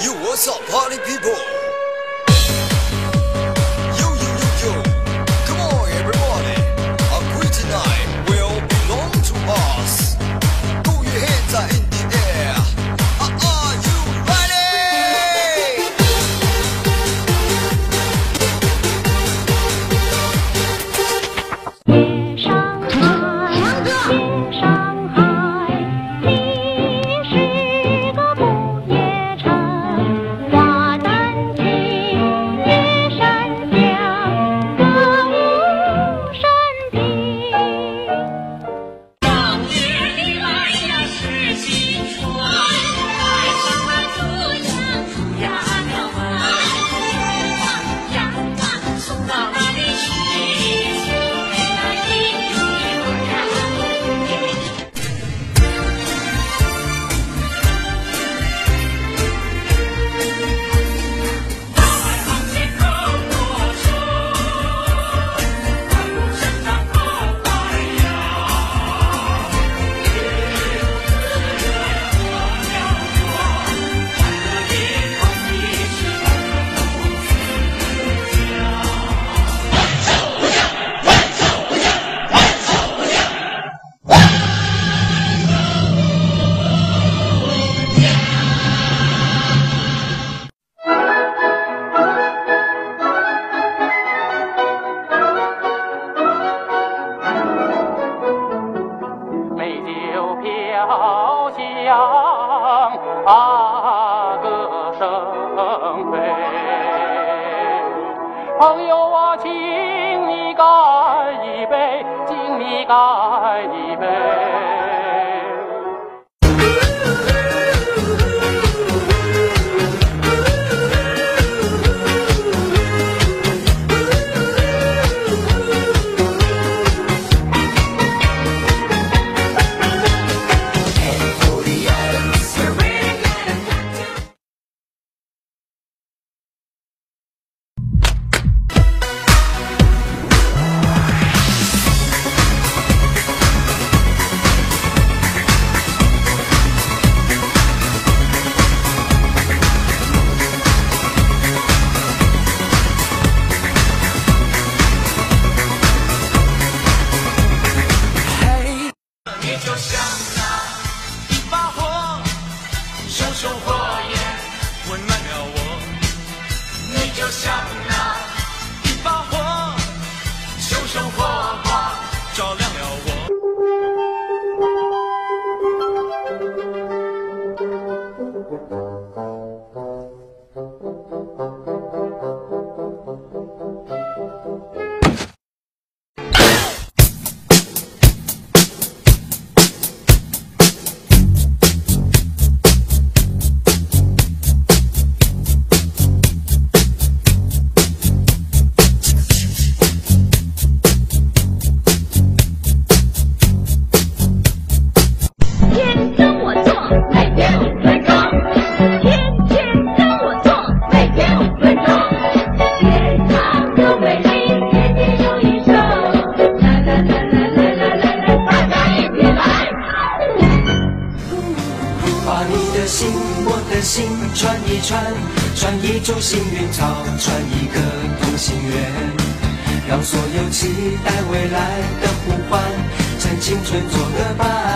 You what's up, party people? 朋友啊，请你干一杯，敬你干一杯。就像那一把火熊熊火焰温暖了我你就像那一把火熊熊火光照亮了我。为你天天有一首来来来来来来来大家一起来把你的心我的心串一串串一株幸运草串一个同心圆让所有期待未来的呼唤趁青春做个伴。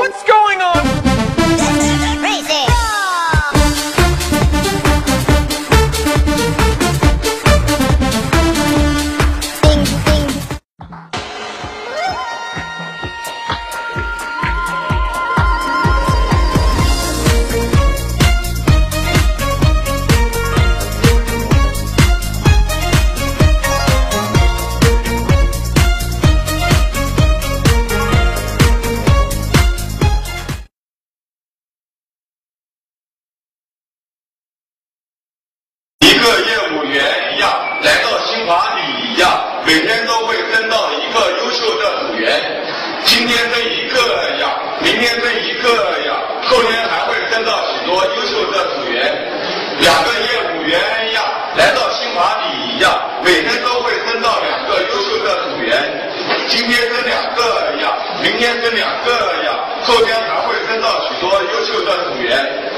What's going on? 一个呀，明天争一个呀，后天还会分到许多优秀的组员。两个业务员呀来到新华里呀，每天都会分到两个优秀的组员。今天争两个呀，明天争两个呀，后天还会分到许多优秀的组员。